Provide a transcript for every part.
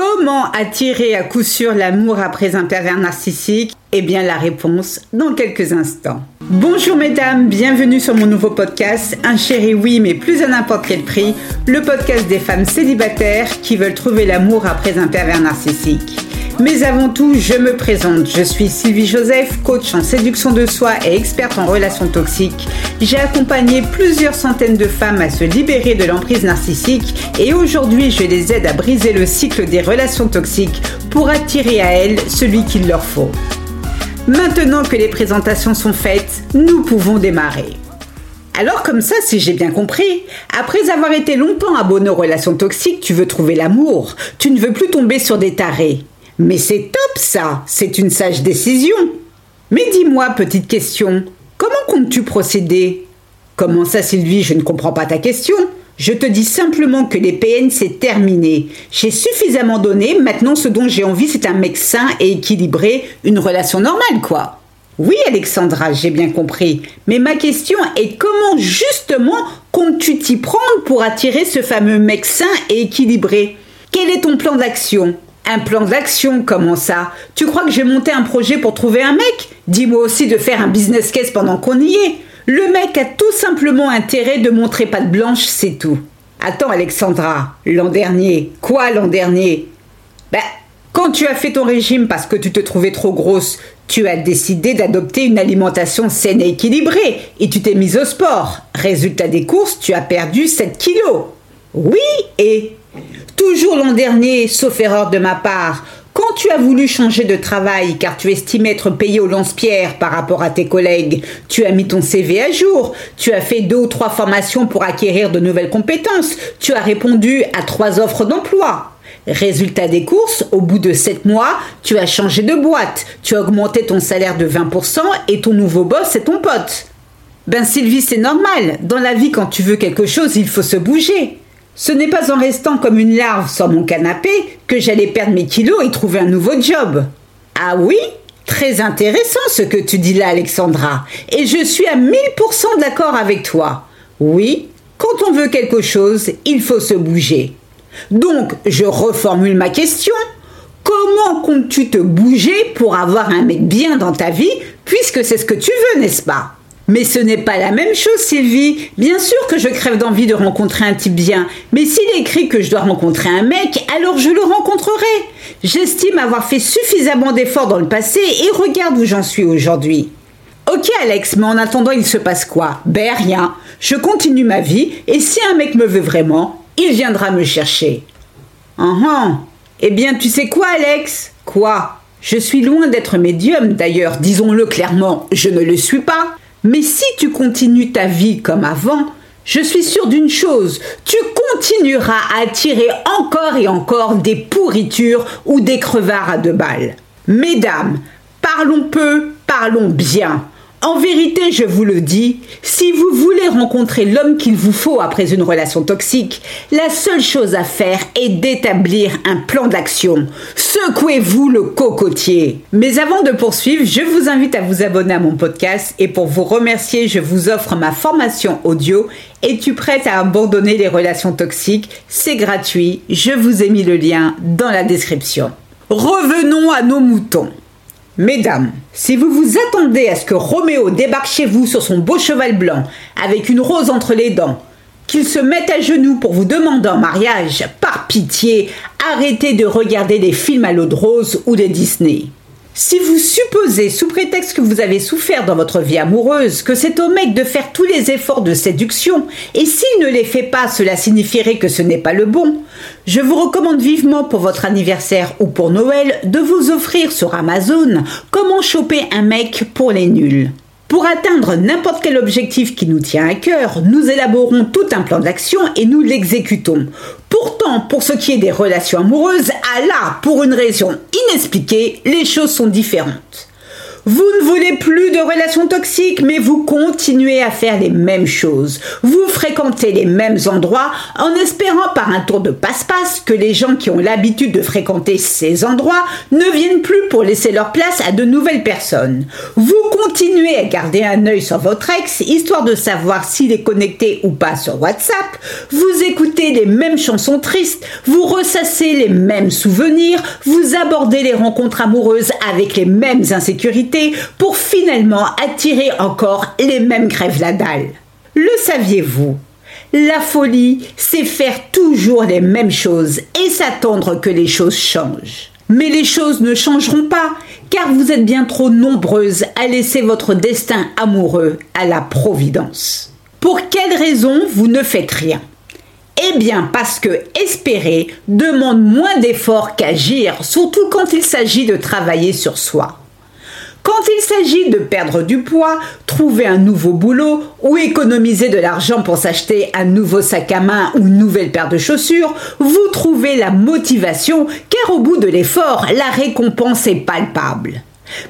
Comment attirer à coup sûr l'amour après un pervers narcissique? Eh bien la réponse dans quelques instants. Bonjour mesdames, bienvenue sur mon nouveau podcast, Un chéri oui mais plus à n'importe quel prix, le podcast des femmes célibataires qui veulent trouver l'amour après un pervers narcissique. Mais avant tout, je me présente. Je suis Sylvie Joseph, coach en séduction de soi et experte en relations toxiques. J'ai accompagné plusieurs centaines de femmes à se libérer de l'emprise narcissique et aujourd'hui, je les aide à briser le cycle des relations toxiques pour attirer à elles celui qu'il leur faut. Maintenant que les présentations sont faites, nous pouvons démarrer. Alors comme ça, si j'ai bien compris, après avoir été longtemps abonné aux relations toxiques, tu veux trouver l'amour, tu ne veux plus tomber sur des tarés. Mais c'est top ça, c'est une sage décision. Mais dis-moi, petite question, comment comptes-tu procéder? Comment ça, Sylvie, je ne comprends pas ta question. Je te dis simplement que les PN, c'est terminé. J'ai suffisamment donné, maintenant ce dont j'ai envie, c'est un mec sain et équilibré, une relation normale, quoi. Oui, Alexandra, j'ai bien compris. Mais ma question est comment justement comptes-tu t'y prendre pour attirer ce fameux mec sain et équilibré? Quel est ton plan d'action? Un plan d'action, comment ça Tu crois que j'ai monté un projet pour trouver un mec? Dis-moi aussi de faire un business case pendant qu'on y est. Le mec a tout simplement intérêt de montrer patte blanche, c'est tout. Attends, Alexandra, l'an dernier. Quoi l'an dernier? Ben, quand tu as fait ton régime parce que tu te trouvais trop grosse, tu as décidé d'adopter une alimentation saine et équilibrée et tu t'es mise au sport. Résultat des courses, tu as perdu 7 kilos. Oui, et Toujours l'an dernier, sauf erreur de ma part, quand tu as voulu changer de travail car tu estimais être payé au lance-pierre par rapport à tes collègues, tu as mis ton CV à jour, tu as fait deux ou trois formations pour acquérir de nouvelles compétences, tu as répondu à trois offres d'emploi. Résultat des courses, au bout de sept mois, tu as changé de boîte, tu as augmenté ton salaire de 20% et ton nouveau boss est ton pote. Ben Sylvie, c'est normal. Dans la vie, quand tu veux quelque chose, il faut se bouger. Ce n'est pas en restant comme une larve sur mon canapé que j'allais perdre mes kilos et trouver un nouveau job. Ah oui Très intéressant ce que tu dis là, Alexandra. Et je suis à 1000% d'accord avec toi. Oui, quand on veut quelque chose, il faut se bouger. Donc, je reformule ma question. Comment comptes-tu te bouger pour avoir un mec bien dans ta vie, puisque c'est ce que tu veux, n'est-ce pas? Mais ce n'est pas la même chose, Sylvie. Bien sûr que je crève d'envie de rencontrer un type bien, mais s'il écrit que je dois rencontrer un mec, alors je le rencontrerai. J'estime avoir fait suffisamment d'efforts dans le passé et regarde où j'en suis aujourd'hui. Ok Alex, mais en attendant il se passe quoi? Ben rien. Je continue ma vie et si un mec me veut vraiment, il viendra me chercher. Uh Eh bien tu sais quoi Alex? Quoi? Je suis loin d'être médium d'ailleurs, disons-le clairement, je ne le suis pas. Mais si tu continues ta vie comme avant, je suis sûre d'une chose, tu continueras à attirer encore et encore des pourritures ou des crevards à deux balles. Mesdames, parlons peu, parlons bien. En vérité, je vous le dis, si vous voulez rencontrer l'homme qu'il vous faut après une relation toxique, la seule chose à faire est d'établir un plan d'action. Secouez-vous le cocotier. Mais avant de poursuivre, je vous invite à vous abonner à mon podcast et pour vous remercier, je vous offre ma formation audio. Es-tu prête à abandonner les relations toxiques? C'est gratuit, je vous ai mis le lien dans la description. Revenons à nos moutons. Mesdames, si vous vous attendez à ce que Roméo débarque chez vous sur son beau cheval blanc, avec une rose entre les dents, qu'il se mette à genoux pour vous demander en mariage, par pitié, arrêtez de regarder des films à l'eau de rose ou des Disney. Si vous supposez, sous prétexte que vous avez souffert dans votre vie amoureuse, que c'est au mec de faire tous les efforts de séduction, et s'il ne les fait pas, cela signifierait que ce n'est pas le bon, je vous recommande vivement pour votre anniversaire ou pour Noël de vous offrir sur Amazon comment choper un mec pour les nuls. Pour atteindre n'importe quel objectif qui nous tient à cœur, nous élaborons tout un plan d'action et nous l'exécutons. Pourtant, pour ce qui est des relations amoureuses, à là, pour une raison inexpliquée, les choses sont différentes. Vous ne voulez plus de relations toxiques, mais vous continuez à faire les mêmes choses. Vous fréquentez les mêmes endroits en espérant par un tour de passe-passe que les gens qui ont l'habitude de fréquenter ces endroits ne viennent plus pour laisser leur place à de nouvelles personnes. Vous continuez à garder un œil sur votre ex, histoire de savoir s'il est connecté ou pas sur WhatsApp. Vous écoutez les mêmes chansons tristes, vous ressassez les mêmes souvenirs, vous abordez les rencontres amoureuses avec les mêmes insécurités pour finalement attirer encore les mêmes crèves la dalle. Le saviez-vous? La folie, c'est faire toujours les mêmes choses et s'attendre que les choses changent. Mais les choses ne changeront pas, car vous êtes bien trop nombreuses à laisser votre destin amoureux à la Providence. Pour quelle raison vous ne faites rien? Eh bien parce que espérer demande moins d'efforts qu'agir, surtout quand il s'agit de travailler sur soi. Quand il s'agit de perdre du poids, trouver un nouveau boulot ou économiser de l'argent pour s'acheter un nouveau sac à main ou une nouvelle paire de chaussures, vous trouvez la motivation car au bout de l'effort, la récompense est palpable.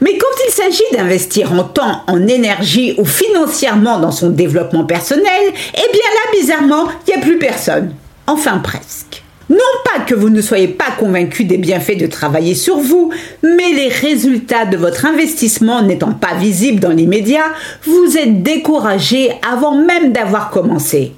Mais quand il s'agit d'investir en temps, en énergie ou financièrement dans son développement personnel, eh bien là, bizarrement, il n'y a plus personne. Enfin presque. Non pas que vous ne soyez pas convaincu des bienfaits de travailler sur vous, mais les résultats de votre investissement n'étant pas visibles dans l'immédiat, vous êtes découragé avant même d'avoir commencé.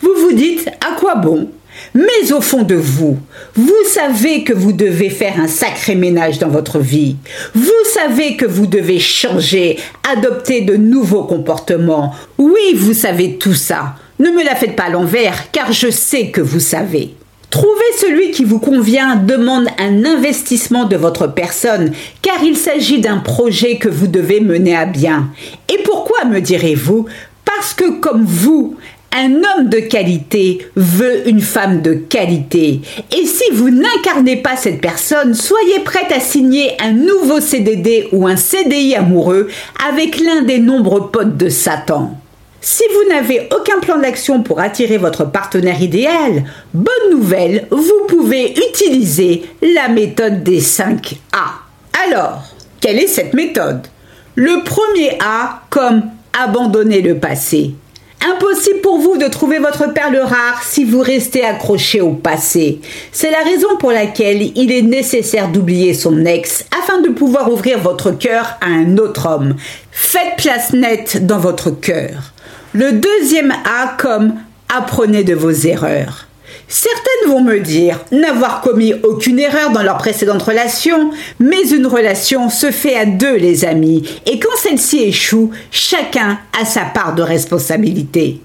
Vous vous dites à quoi bon? Mais au fond de vous, vous savez que vous devez faire un sacré ménage dans votre vie. Vous savez que vous devez changer, adopter de nouveaux comportements. Oui, vous savez tout ça. Ne me la faites pas à l'envers, car je sais que vous savez. Trouver celui qui vous convient demande un investissement de votre personne, car il s'agit d'un projet que vous devez mener à bien. Et pourquoi me direz-vous? Parce que comme vous, un homme de qualité veut une femme de qualité. Et si vous n'incarnez pas cette personne, soyez prête à signer un nouveau CDD ou un CDI amoureux avec l'un des nombreux potes de Satan. Si vous n'avez aucun plan d'action pour attirer votre partenaire idéal, bonne nouvelle, vous pouvez utiliser la méthode des 5 A. Alors, quelle est cette méthode? Le premier A comme abandonner le passé. Impossible pour vous de trouver votre perle rare si vous restez accroché au passé. C'est la raison pour laquelle il est nécessaire d'oublier son ex afin de pouvoir ouvrir votre cœur à un autre homme. Faites place nette dans votre cœur. Le deuxième A comme apprenez de vos erreurs. Certaines vont me dire n'avoir commis aucune erreur dans leur précédente relation, mais une relation se fait à deux, les amis, et quand celle-ci échoue, chacun a sa part de responsabilité.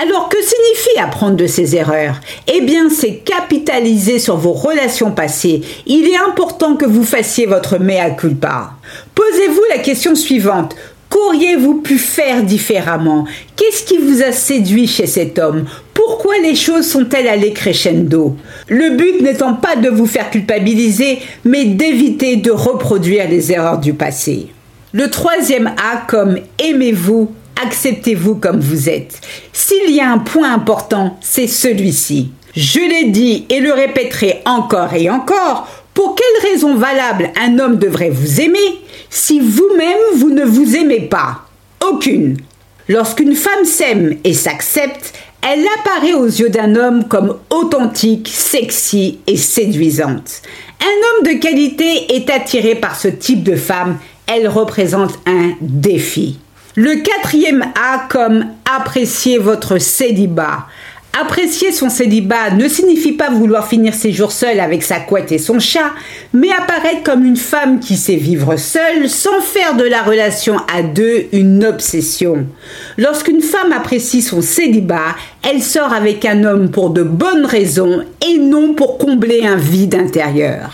Alors que signifie apprendre de ses erreurs? Eh bien, c'est capitaliser sur vos relations passées. Il est important que vous fassiez votre mea culpa. Posez-vous la question suivante. Qu'auriez-vous pu faire différemment? Qu'est-ce qui vous a séduit chez cet homme? Pourquoi les choses sont-elles allées crescendo? Le but n'étant pas de vous faire culpabiliser, mais d'éviter de reproduire les erreurs du passé. Le troisième A comme aimez-vous, acceptez-vous comme vous êtes. S'il y a un point important, c'est celui-ci. Je l'ai dit et le répéterai encore et encore, pour quelle raison valable un homme devrait vous aimer? Si vous-même vous ne vous aimez pas Aucune. Lorsqu'une femme s'aime et s'accepte, elle apparaît aux yeux d'un homme comme authentique, sexy et séduisante. Un homme de qualité est attiré par ce type de femme, elle représente un défi. Le quatrième A comme apprécier votre célibat. Apprécier son célibat ne signifie pas vouloir finir ses jours seul avec sa couette et son chat, mais apparaître comme une femme qui sait vivre seule sans faire de la relation à deux une obsession. Lorsqu'une femme apprécie son célibat, elle sort avec un homme pour de bonnes raisons et non pour combler un vide intérieur.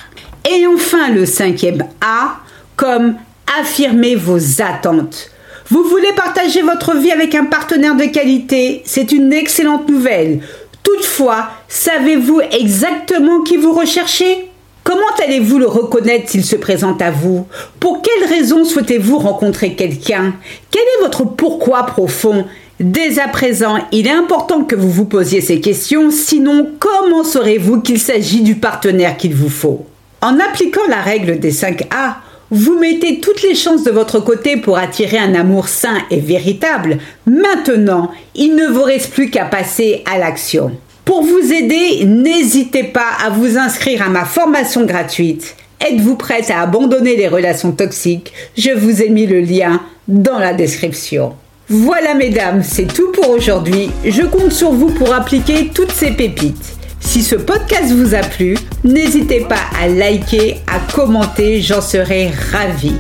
Et enfin le cinquième A, comme affirmer vos attentes. Vous voulez partager votre vie avec un partenaire de qualité. C'est une excellente nouvelle. Toutefois, savez-vous exactement qui vous recherchez? Comment allez-vous le reconnaître s'il se présente à vous? Pour quelles raisons souhaitez-vous rencontrer quelqu'un? Quel est votre pourquoi profond? Dès à présent, il est important que vous vous posiez ces questions, sinon comment saurez-vous qu'il s'agit du partenaire qu'il vous faut? En appliquant la règle des 5 A, Vous mettez toutes les chances de votre côté pour attirer un amour sain et véritable. Maintenant, il ne vous reste plus qu'à passer à l'action. Pour vous aider, n'hésitez pas à vous inscrire à ma formation gratuite. Êtes-vous prête à abandonner les relations toxiques? Je vous ai mis le lien dans la description. Voilà mesdames, c'est tout pour aujourd'hui. Je compte sur vous pour appliquer toutes ces pépites. Si ce podcast vous a plu, n'hésitez pas à liker, à commenter, j'en serai ravie.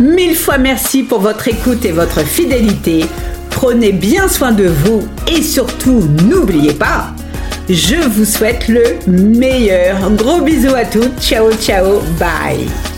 Mille fois merci pour votre écoute et votre fidélité. Prenez bien soin de vous et surtout n'oubliez pas, je vous souhaite le meilleur. Gros bisous à toutes. Ciao ciao. Bye.